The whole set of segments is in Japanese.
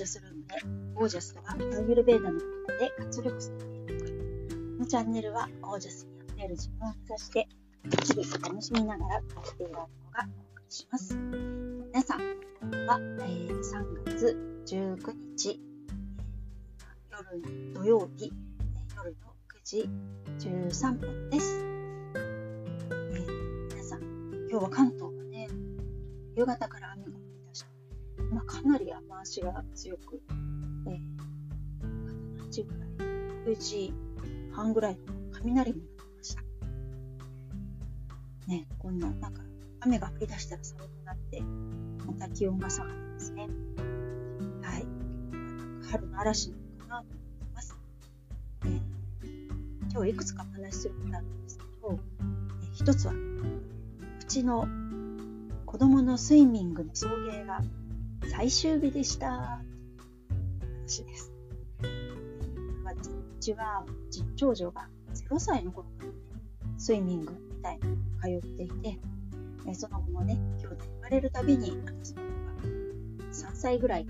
ジャスルームで、ゴージャスとはアーユルベーダのことで活力するこのチャンネルはゴージャスにあふれる自分を目指して、日々楽しみながら暮らしている子がお送りします。皆さんは、えー、3月19日、夜土曜日、夜の9時13分です。えー、皆さん、今日は関東はね、夕方から、まあ、かなり雨足が強く、えー、8時ぐらい、9時半ぐらいの雷も鳴りました。ね、こんな、なんか、雨が降り出したら寒くなって、また気温が下がりますね。はい。春の嵐なのかなと思います。ね今日いくつかお話しすることあるんですけど、え一つは、うちの子供のスイミングの送迎が最終日でした話です。うちは実長女が0歳の頃から、ね、スイミングみたいなの通っていて、その後もね、兄弟生まれるたびに、私の子が3歳ぐらい、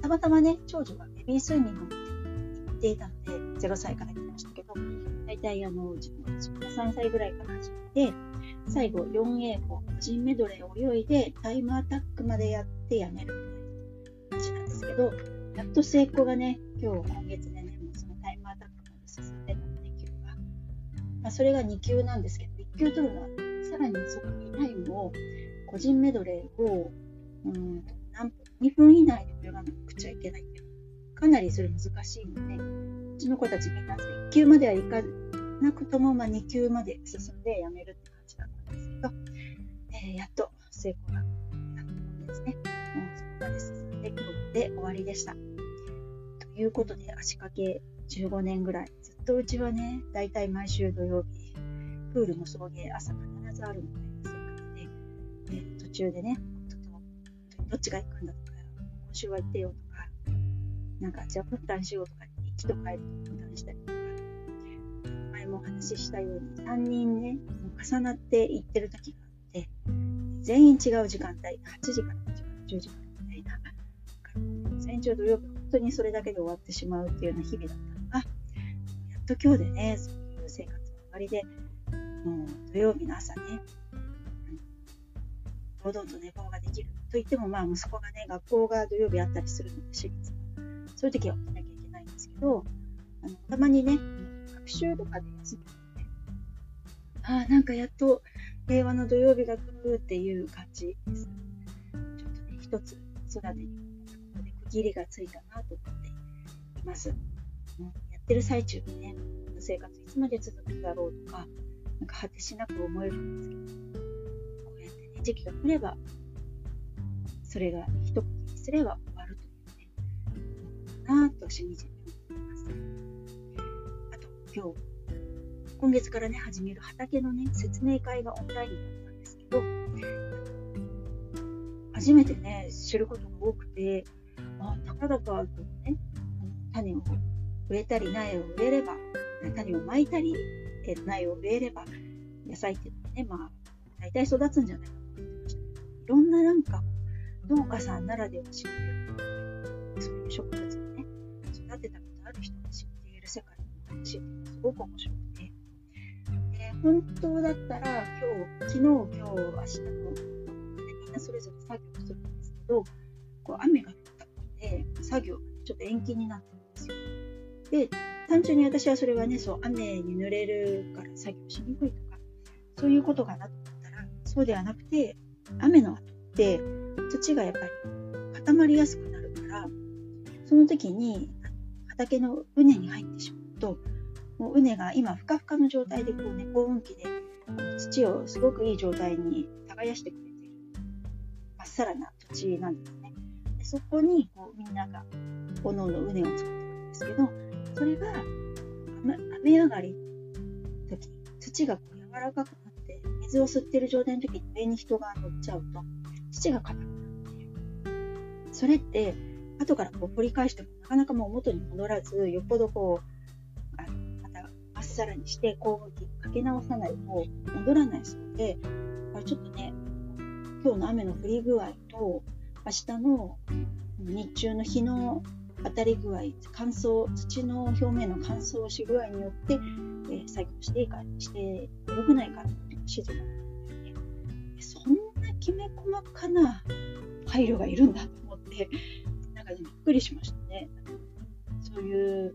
たまたまね、長女がベビースイミングに行っていたので、0歳から行ってましたけど、大体あの自分が3歳ぐらいから始めて、最後 4A 個個人メドレーを泳いでタイムアタックまでやってやめるみたいな感じなんですけど、やっと成功がね、今日今月でね、もうそのタイムアタックまで進んでたので、級が。まあ、それが2級なんですけど、1級取るのは、さらにそこにタイムを、個人メドレーを、うん何分、2分以内で泳がなくちゃいけないかなりそれ難しいので、うちの子たちみんな1級まではいかなくとも、まあ、2級まで進んでやめるってえー、やっと成功がったですね。もうそこまで進んで今日で終わりでした。ということで、足掛け15年ぐらい、ずっとうちはね、だいたい毎週土曜日、プールの送迎朝必ずあるみたいな生活で、で途中でね、ちょっとどっちが行くんだとか、今週は行ってよとか、なんかじゃあ分担しようとか、一度帰ると分担したりとか、前もお話ししたように3人ね、重なって行ってる時が、全員違う時間帯、8時から9時から10時からみたいな、全長土曜日、本当にそれだけで終わってしまうっていうような日々だったのが、やっと今日でね、そういう生活の終わりで、もう土曜日の朝ね、堂々と寝坊ができると言っても、まあ、息子がね、学校が土曜日あったりするので、私立そういう時は起きなきゃいけないんですけど、あのたまにね、学習とかで休むああ、なんかやっと平和の土曜日が来るっていう感じです。ちょっとね、一つ子育てにここで区切りがついたなと思っています。うん、やってる最中にね、生活いつまで続くだろうとか、なんか果てしなく思えるんですけど、こうやってね、時期が来れば、それが一区切りすれば終わるというね、なぁとしみじみ思っています。あと、今日、今月からね、始める畑のね、説明会がオンラインだったんですけど、初めてね、知ることが多くて、あたかだかこうね、種を植えたり苗を植えれば、種をまいたり、苗を植えれば、野菜っていうのはね、まあ、大体育つんじゃないかと思ってました。いろんななんか、農家さんならでは知ってる、そういう植物をね、育てたことある人が知っている世界の話、すごく面白くて、本当だったら今日、昨日、今日、明日と、みんなそれぞれ作業するんですけど、こう雨が降ったことで作業がちょっと延期になってるんですよ。で、単純に私はそれはね、そう雨に濡れるから作業しにくいとか、そういうことかなと思ったら、そうではなくて、雨の後って土がやっぱり固まりやすくなるから、その時に畑の畝に入ってしまうと、もう畝が今ふかふかの状態でこうね高温機で土をすごくいい状態に耕してくれている。まっさらな土地なんですね。でそこにこうみんながおのおの畝を作ってるんですけどそれが雨上がりの時土がこう柔らかくなって水を吸ってる状態の時に上に人が乗っちゃうと土が硬くなっているそれって後からこう掘り返してもなかなかもう元に戻らずよっぽどこうさらにして交互期かけ直さないと戻らないそうで、ちょっとね、今日の雨の降り具合と明日の日中の日の当たり具合乾燥土の表面の乾燥し具合によって、えー、作業していいかしてよくないかっていう指示があってそんなきめ細かな配慮がいるんだと思ってなんか、びっくりしましたね。そういう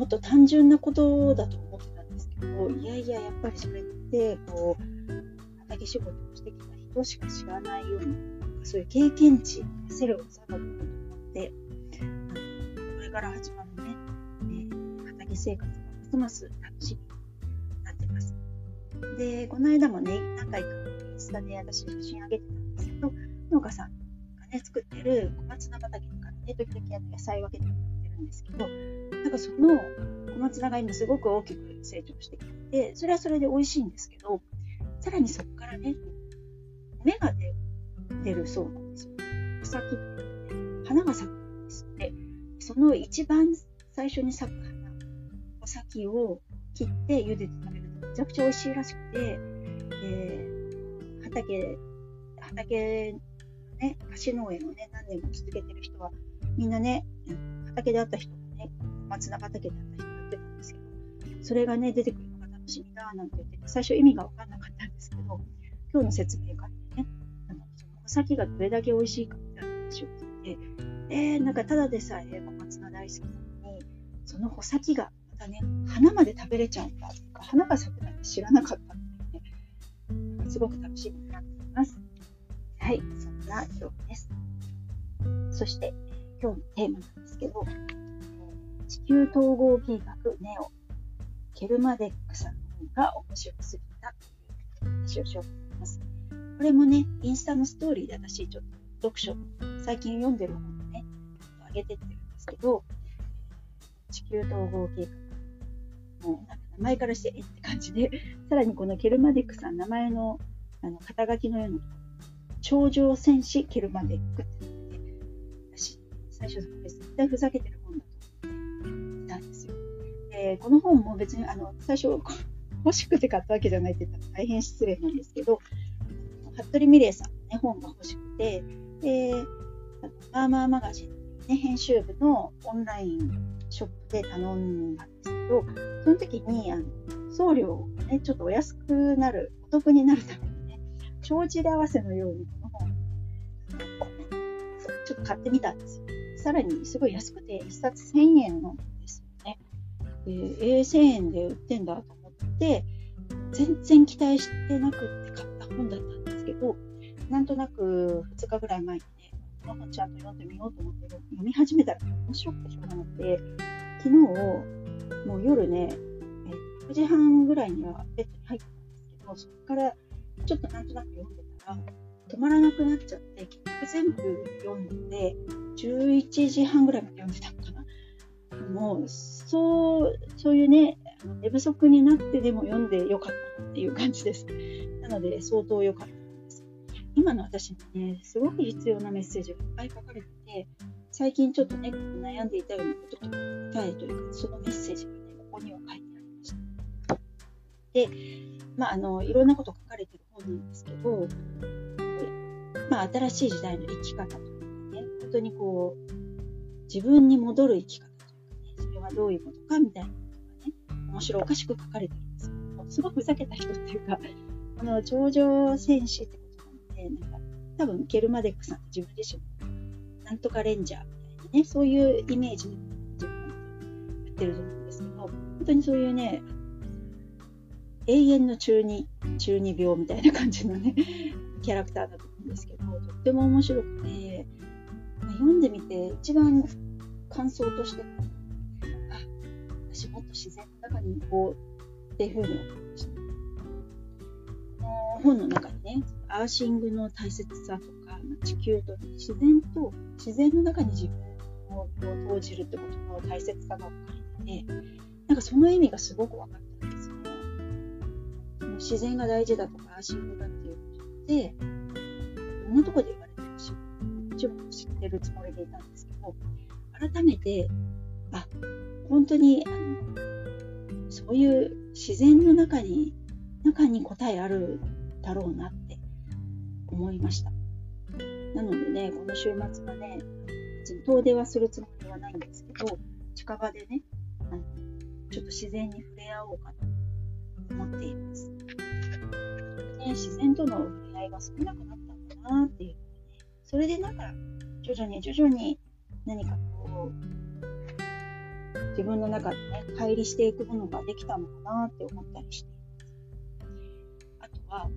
もっと単純なことだと思ってたんですけどいやいややっぱりそれってこう畑仕事をしてきた人しか知らないようなそういう経験値せる技だと思ってこれから始まるね、え、畑生活がますます楽しみになってます。で、この間もね、何回かインスタで私写真あげてたんですけど、農家さんがね、作ってる小松菜畑からね、時々野菜分けてもらってるんですけど、なんかその小松菜が今すごく大きく成長してきて、それはそれで美味しいんですけど、さらにそこからね、芽が出るそうなんですよ。草木花が咲くんですって。その一番最初に咲く花、お先を切って茹でて食べるとめちゃくちゃ美味しいらしくて、えー、畑、畑ね、菓子農園をね、何年も続けてる人は、みんなね、畑で会った人、松菜畑で会った人が言ってたんですけど、それがね、出てくるのが楽しみだなんて言って、最初意味が分かんなかったんですけど、今日の説明会でね、あのその穂先がどれだけ美味しいかみたいな話を聞いて、えー、なんかただでさえ小松菜大好きなのに、その穂先がまたね、花まで食べれちゃうんだとか、花が咲くなんて知らなかったのでね、すごく楽しみになっています。はい、そんな今日です。そして、今日のテーマなんですけど、地球統合計画ネオ、ケルマデックさんが面白すぎたという話をしようと思います。これもね、インスタのストーリーで私、ちょっと読書、最近読んでる本をね、上げてってるんですけど、地球統合計画。もうなんか名前からしてえって感じで、さらにこのケルマデックさん、名前のあの肩書きのような頂上戦士ケルマデックって、私、最初、絶対ふざけてる本だと。で、この本も別に、あの、最初、欲しくて買ったわけじゃないって言ったら大変失礼なんですけど、服部美玲さんの、ね、本が欲しくて、で、マーマーマガジン、ね、編集部のオンラインショップで頼んだんですけど、その時にあの送料がね、ちょっとお安くなる、お得になるためにね、帳尻合わせのようにこの本、ちょっと買ってみたんですよ。さらにすごい安くて、1冊1000円なんですよね。で、えー、1000円で売ってんだと思って、全然期待してなくって買った本だったんですけど、なんとなく2日ぐらい前にね、この本ちゃんと読んでみようと思って読み始めたら面白くてしょうがなくて、昨日、もう夜ね、9時半ぐらいにはベッドに入ったんですけど、そこからちょっとなんとなく読んでたら、止まらなくなっちゃって、結局全部読んで、11時半ぐらいまで読んでたのかな。も、そう、そういうね、寝不足になってでも読んでよかったっていう感じです。なので、相当良かったです。今の私にね、すごく必要なメッセージがいっぱい書かれてて、最近ちょっとね、悩んでいたようなこととか、答えというか、そのメッセージがね、ここには書いてありました。で、まあ、あの、いろんなこと書かれてる本なんですけど、まあ、新しい時代の生き方とかね、本当にこう、自分に戻る生き方、どういうことかみたいなことがね面白おかしく書かれてるんですよ。すごくふざけた人っていうか、あの、頂上戦士ってことなので、なんか、多分、ケルマデックさんって自分自身も、なんとかレンジャーみたいなね、そういうイメージで自分言ってると思うんですけど、本当にそういうね、永遠の中二、中二病みたいな感じのね、キャラクターだと思うんですけど、とっても面白くて、読んでみて一番感想として私もっと自然の中に行こうっていうふうに思いました。この本の中にね、アーシングの大切さとか、地球と自然と自然の中に自分を投じるってことの大切さが書かれてて、なんかその意味がすごく分かったんですよね。自然が大事だとか、アーシングだっていうことって、いろんなとこで言われてるし、もちろん知ってるつもりでいたんですけど、改めて、あ、本当にあのそういう自然の中に中に答えあるだろうなって思いました。なのでね、この週末はね、別に遠出はするつもりはないんですけど、近場でね、あのちょっと自然に触れ合おうかなと思っています。ね、自然との触れ合いが少なくなったんだなっていう、ね、それでなんか徐々に徐々に何かこう自分の中でね乖離していくものができたのかなって思ったりして。あとは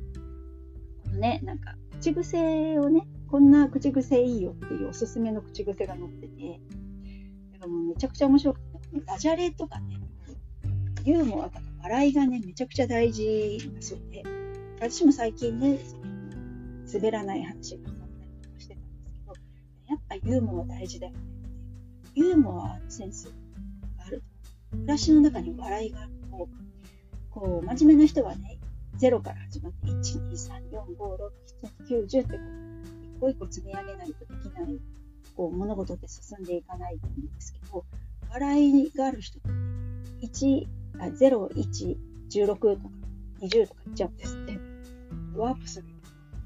このねなんか口癖をねこんな口癖いいよっていうおすすめの口癖が載っててだかもうめちゃくちゃ面白くてダジャレとかねユーモアとか笑いがねめちゃくちゃ大事だそうで私も最近ね滑らない話がやっぱユーモア大事だよね。ユーモアのセンス。暮らしの中に笑いがあると、こう、真面目な人はね、0から始まって、1、2、3、4、5、6、7、9、10ってこう、一個一個積み上げないとできない、こう、物事って進んでいかないと思うんですけど、笑いがある人って、1、あ0、1、16とか20とかいっちゃうんですって。ワープする。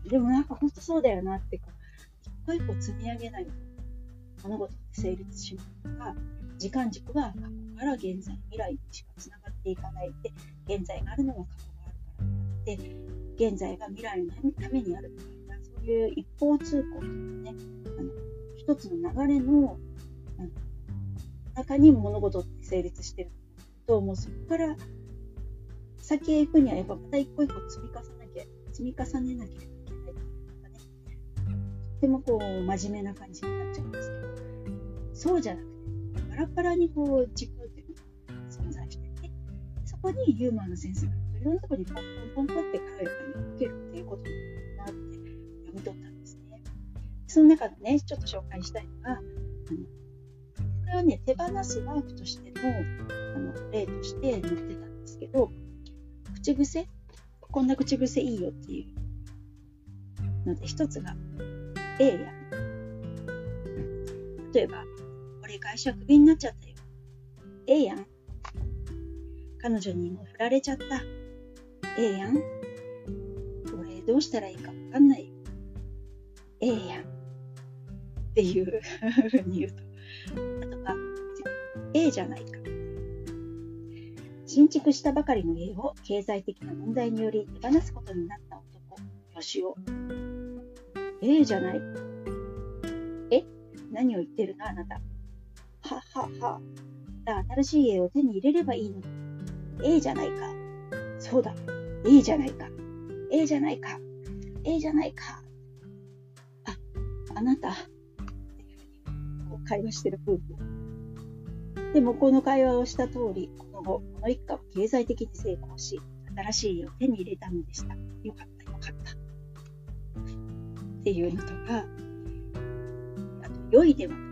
でもなんか本当そうだよなってこう個一個積み上げないと物事って成立しないとか時間軸は過去から現在未来にしかつながっていかないで現在があるのは過去があるからで現在が未来のためにあるみたいなそういう一方通行というねあの一つの流れの中に物事って成立してるともうそこから先へ行くにはやっぱまた一個一個積み重ねなきゃ積み重ねなきゃいけないってもこう真面目な感じになっちゃうんですけど。そうじゃなくてラバラにこう軸っていうのが存在しててそこにユーモアのセンスがいろんなところにポンポンポンポンって軽やかに受けるっていうことになって読み取ったんですね。その中でねちょっと紹介したいのがあのこれはね手放すワークとしてのあの例として載ってたんですけど口癖。こんな口癖いいよっていう。ので一つが A や。例えば、俺会社クビになっちゃったよ。ええやん。彼女にも振られちゃった。ええやん。俺どうしたらいいかわかんない。ええやん。っていうふうに言うと。あとは、ええじゃないか。新築したばかりの家を経済的な問題により手放すことになった男、よしお。ええじゃない。え？何を言ってるの？あなた。ははは。新しい絵を手に入れればいいのだ。ええじゃないか。そうだ。ええじゃないか。ええじゃないか。ええじゃないか。あ、あなた。会話してる夫婦。でもこの会話をした通り、この後、この一家は経済的に成功し、新しい絵を手に入れたのでした。よかった、よかった。っていうのとか、あと、良いでは。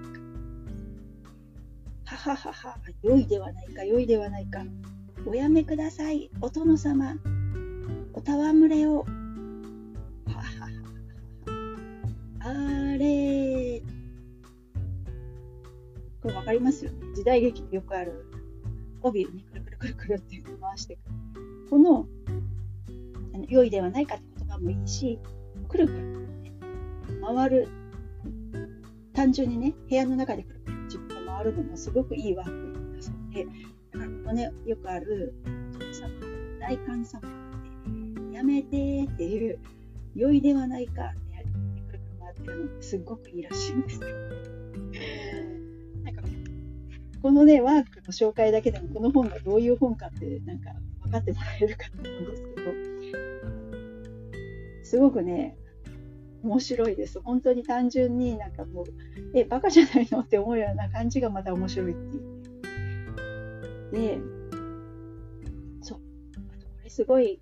ははは、良いではないか、良いではないか。おやめください、お殿様。お戯れを。ははは。あれこれ分かります？よね。時代劇でよくある帯をね、くるくるくるくるって回していく。この、あの良いではないかって言葉もいいし、くるくる回る単純にね部屋の中でくるくるのもすごくいいワークだそうでだからここねよくある大観様ってやめてっていう良いではないかってやってくるくる回ってるのすごくいいらしいんですよ。なんかこのねワークの紹介だけでもこの本がどういう本かってなんか分かってもらえるかと思うんですけどすごくね面白いです。本当に単純になんかもう、え、バカじゃないのって思うような感じがまた面白いっていう。で、そう。あとこれすごい、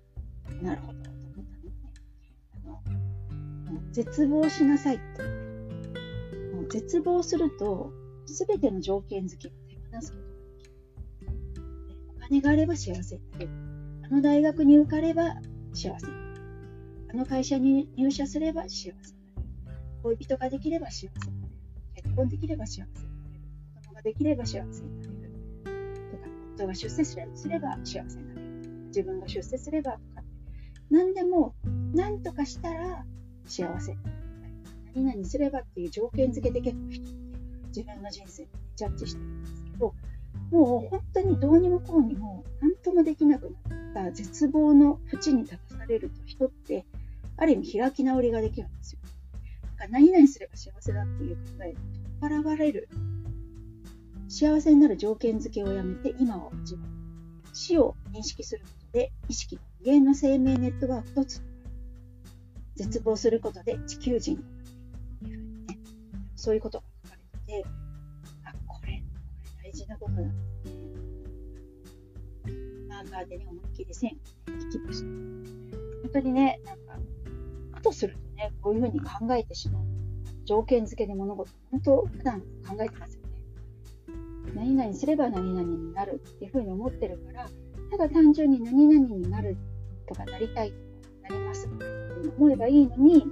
なるほどと思ったのね。絶望しなさいって。もう絶望すると、すべての条件付きを手放すことができる。お金があれば幸せになれる。あの大学に受かれば幸せになる。あの会社に入社すれば幸せ。になる。恋人ができれば幸せ。になる。結婚できれば幸せ。になれる。子供ができれば幸せ。になれる。とか、夫が出世すれば幸せ。になれる。自分が出世すればとか。何でも、何とかしたら幸せ。になる。何々すればっていう条件付けで結構人って自分の人生にジャッジしてるんですけどもう本当にどうにもこうにも何ともできなくなった絶望の淵に立たされると人ってある意味開き直りができるんですよ。だか何々すれば幸せだっていう考えに取っ払われる幸せになる条件付けをやめて今を味わう死を認識することで意識の無限の生命ネットワークとつながる絶望することで地球人になっていうふうにねそういうことが書かれててあこれこれ大事なことだマーカーでね思いっきり線を、ね、引きました本当にねなんとするとねこういうふうに考えてしまう条件付けで物事本当普段考えてますよね。何々すれば何々になるっていうふうに思ってるからただ単純に何々になるとかなりたいとかなります。って思えばいいのに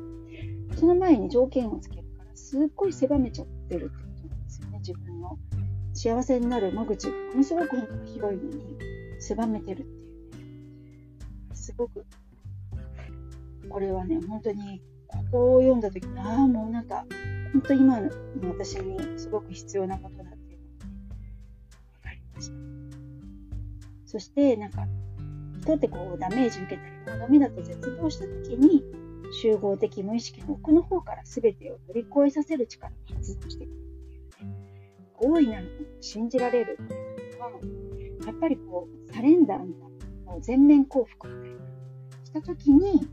その前に条件をつけるからすっごい狭めちゃってるってことなんですよね。自分の幸せになる間口がものすごく本当は広いのに狭めてるっていうね。すごくこれはね本当にここを読んだ時にああもうなんか本当今の私にすごく必要なことだっていうのがね分かりました。そしてなんか人ってこうダメージ受けたりもうダメだと絶望した時に集合的無意識の奥の方から全てを乗り越えさせる力が発動してくるっていうね大いなるものを信じられるっていうのはやっぱりこうサレンダーみたいなもう全面降伏みたいなした時に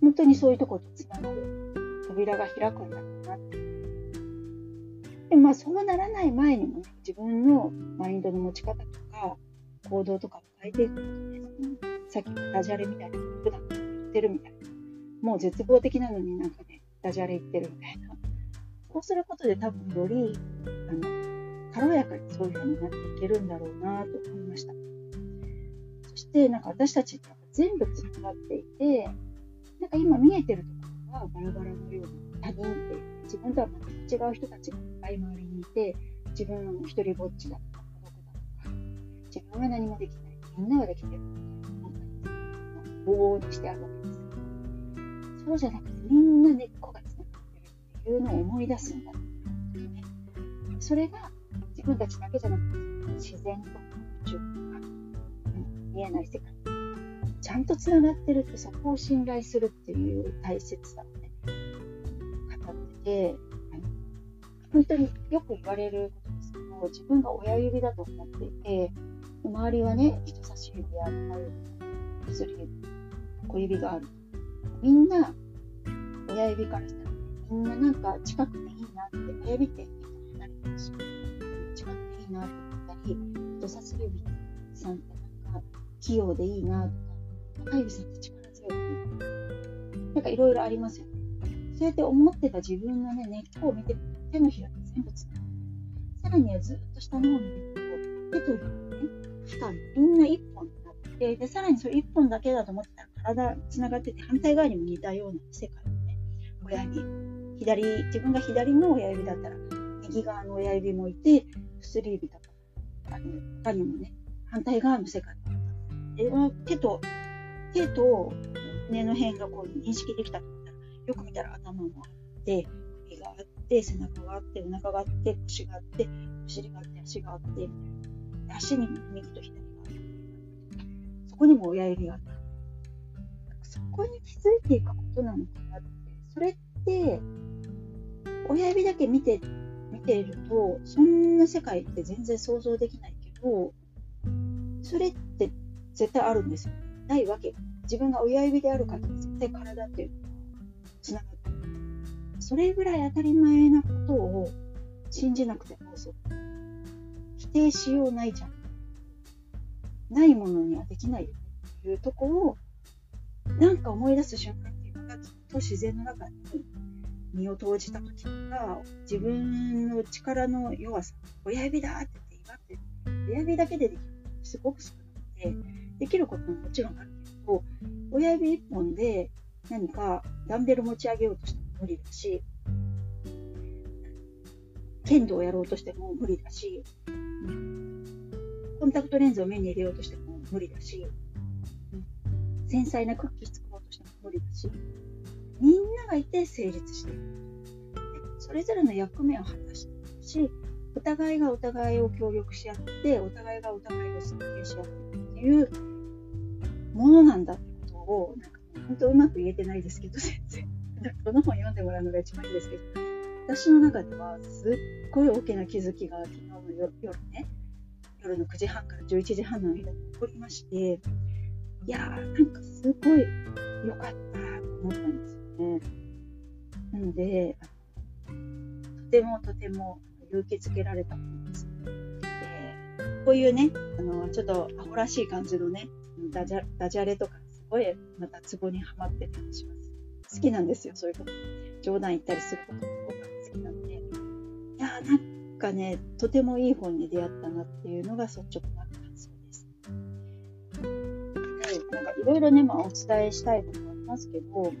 本当にそういうところとつながる扉が開くんだろうなって。でまあそうならない前にもね自分のマインドの持ち方とか行動とかを変えていくことです、ね、さっきのダジャレみたいな普段言ってるみたいな。もう絶望的なのになんかねダジャレ言ってるみたいな。こうすることで多分よりあの軽やかにそういう風になっていけるんだろうなと思いました。そしてなんか私たちって全部つながっていてなんか今見えてるところはバラバラのように他人って自分とは全く違う人たちがいっぱい周りにいて自分はもう一人ぼっちだとか孤独だとか自分は何もできない。みんなができてるなんか棒にしてあるわけです。そうじゃなくてみんな根っこがつながってるっていうのを思い出すんだそれが自分たちだけじゃなくて自然とか宇宙とか、見えない世界。ちゃんとつながってるってそこを信頼するっていう大切さをね語ってて本当によく言われることですけど自分が親指だと思っていて周りはね人差し指や中指薬指小指がある。みんな親指からしたら、みんななんか近くていいなって親指って離れてるし近くていいなと思ったり人差し指さんってなんか器用でいいなとか中指さんって力強いなんかいろいろありますよね。そうやって思ってた自分のね、根っこを見て手のひらで全部つながる。さらにはずっと下の方を見てると、手と指のね、期間みんな一本になって、で、さらにそれ一本だけだと思ってたら体つながってて、反対側にも似たような世界のね、親指。左、自分が左の親指だったら、右側の親指もいて、薬指とか、あの他にもね、反対側の世界があった。手と手と胸の辺がこう認識できた。ら、よく見たら頭もあって、首があって、背中があって、お腹があって、腰があって、お尻があって、足があって、足に右と左があって、そこにも親指があって、そこに気づいていくことなのかなって、それって、親指だけ見て、見ていると、そんな世界って全然想像できないけど、それって絶対あるんですよ。ないわけ。自分が親指である限り絶対体っていうのはつながってる。それぐらい当たり前なことを信じなくてもそう。否定しようないじゃんないものにはできないよっていうとこをなんか思い出す瞬間っていうのがずっと自然の中に身を投じた時とか自分の力の弱さ親指だって言って祝って親指だけでできるすごく少なくてできることももちろんあるけど、親指一本で何かダンベル持ち上げようとしても無理だし、剣道をやろうとしても無理だし、コンタクトレンズを目に入れようとしても無理だし、繊細なクッキー作ろうとしても無理だし、みんながいて成立している。それぞれの役目を果たしているしお互いがお互いを協力し合ってお互いがお互いを尊敬し合っていうものなんだってことをなんか本当うまく言えてないですけど全然この本読んでもらうのが一番いいんですけど私の中ではすっごい大きな気づきが昨日の夜ね夜の9時半から11時半の間に起こりましていやーなんかすごい良かったと思ったんですよね。なのでとてもとても勇気づけられた。こういうねあのちょっとアホらしい感じのねダジャダジャレとかすごいまたツボにはまってたりします。好きなんですよそういうこと。冗談言ったりすることも僕は好きなんで。いやーなんかねとてもいい本に出会ったなっていうのが率直な感想です。でなんかいろいろね、まあ、お伝えしたいこともありますけど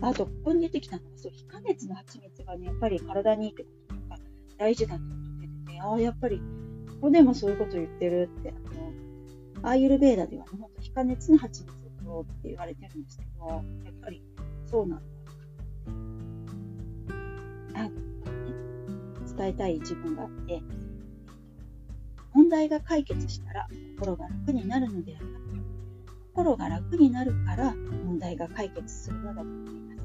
あと、ここに出てきたのが、そう、非加熱の蜂蜜がね、やっぱり体にいいってこととか、大事だってこと出てて、ああ、やっぱり、ここでもそういうこと言ってるって、あの、アーユルベーダではね、ほんと非加熱の蜂蜜を取ろうって言われてるんですけど、やっぱり、そうなんだ。あ、伝えたい自分があって、問題が解決したら心が楽になるのではなく、心が楽になるから問題が解決するのだと思います。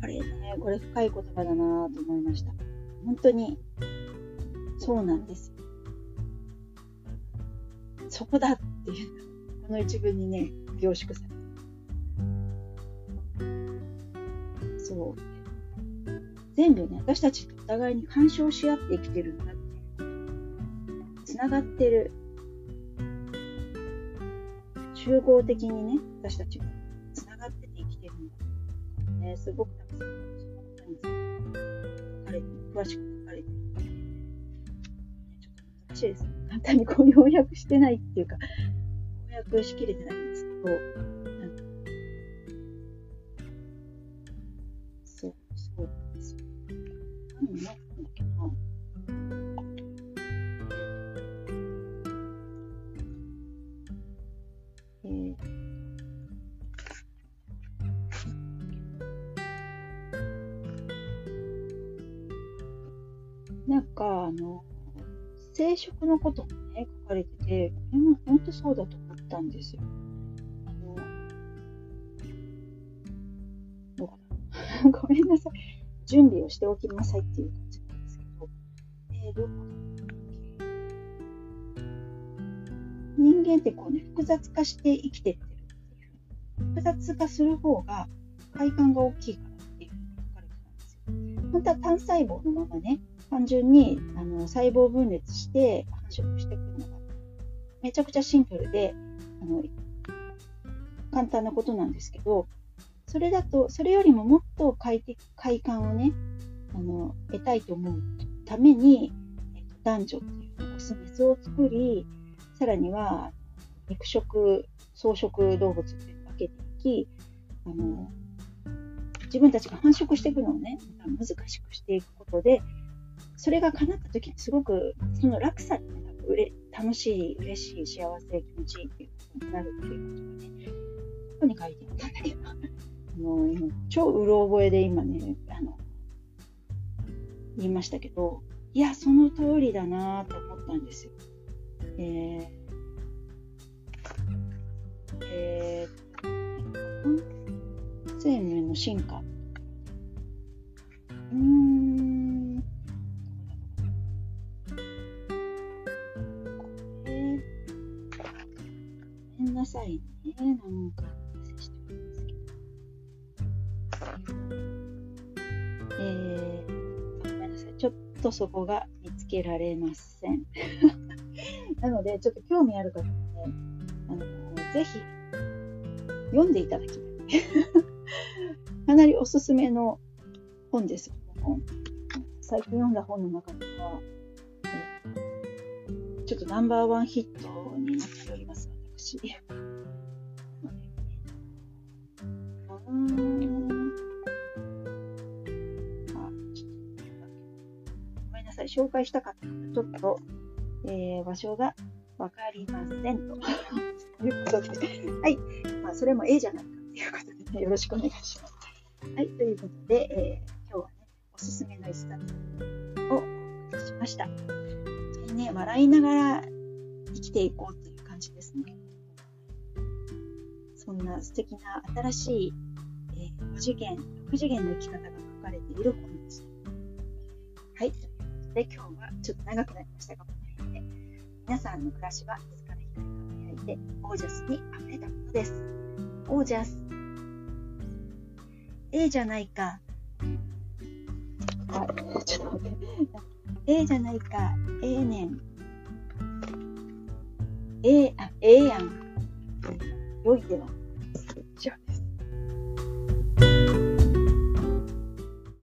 これね、これ深い言葉だなと思いました。本当にそうなんですそこだっていうこの一文にね、凝縮されそう。全部ね、私たちお互いに干渉し合って生きてるんだ。ながってる。集合的にね、私たちがつながってて生きてるんだね、すごくたくさん、そのことについて書かれて詳しく書かれてるので、ちょっと難しいですね。簡単にこう要約してないっていうか、要約しきれてないんですけど、なんか、あの、生殖のこともね、書かれてて、これも本当そうだと思ったんですよ。あの、どうかな。ごめんなさい。準備をしておきなさいっていう感じなんですけど、えー、どうか人間ってこうね、複雑化して生きてってるっていう。複雑化する方が快感が大きいからっていうふうに書かれてたんですよ。本当は単細胞のままね、単純にあの細胞分裂して繁殖してくるのがめちゃくちゃシンプルであの簡単なことなんですけどそれだとそれよりももっと快適快感をねあの得たいと思うために、えっと、男女っていうオスメスを作りさらには肉食草食動物って分けていきあの自分たちが繁殖していくのをね難しくしていくことでそれが叶った時にすごくその落差に、ね、うれ楽しい、嬉しい、幸せ、気持ちいいっていうことになるっていうことがね、ここに書いてあったんだけど、あの今超うろ覚えで今ね、あの言いましたけど、いや、その通りだなと思ったんですよ。えーえー、生命の進化。うんなさいね。なんか、してるんですけど。えー、ごめんなさい。ちょっとそこが見つけられません。なので、ちょっと興味ある方はね、あの、ぜひ、読んでいただきたい。かなりおすすめの本です。最近読んだ本の中では、ちょっとナンバーワンヒットになっております。し、紹介したかったのちょっと、えー、場所がわかりませんと。と いうことで、はい。まあ、それも A じゃないかっていうことで、ね、よろしくお願いします。はい。ということで、えー、今日はね、おすすめの一冊をお送りしました。本当にね、笑いながら生きていこうという感じですね。そんな素敵な新しい、えー、5次元、6次元の生き方が書かれている本です。はい。ということで、今日はちょっと長くなりましたが、この辺で、皆さんの暮らしは自ら光り輝いて、オージャスに溢れたものです。オージャス。A じゃないか。あ、ちょっと待って。A じゃないか。A 年。A、あ、A やん。良いでは。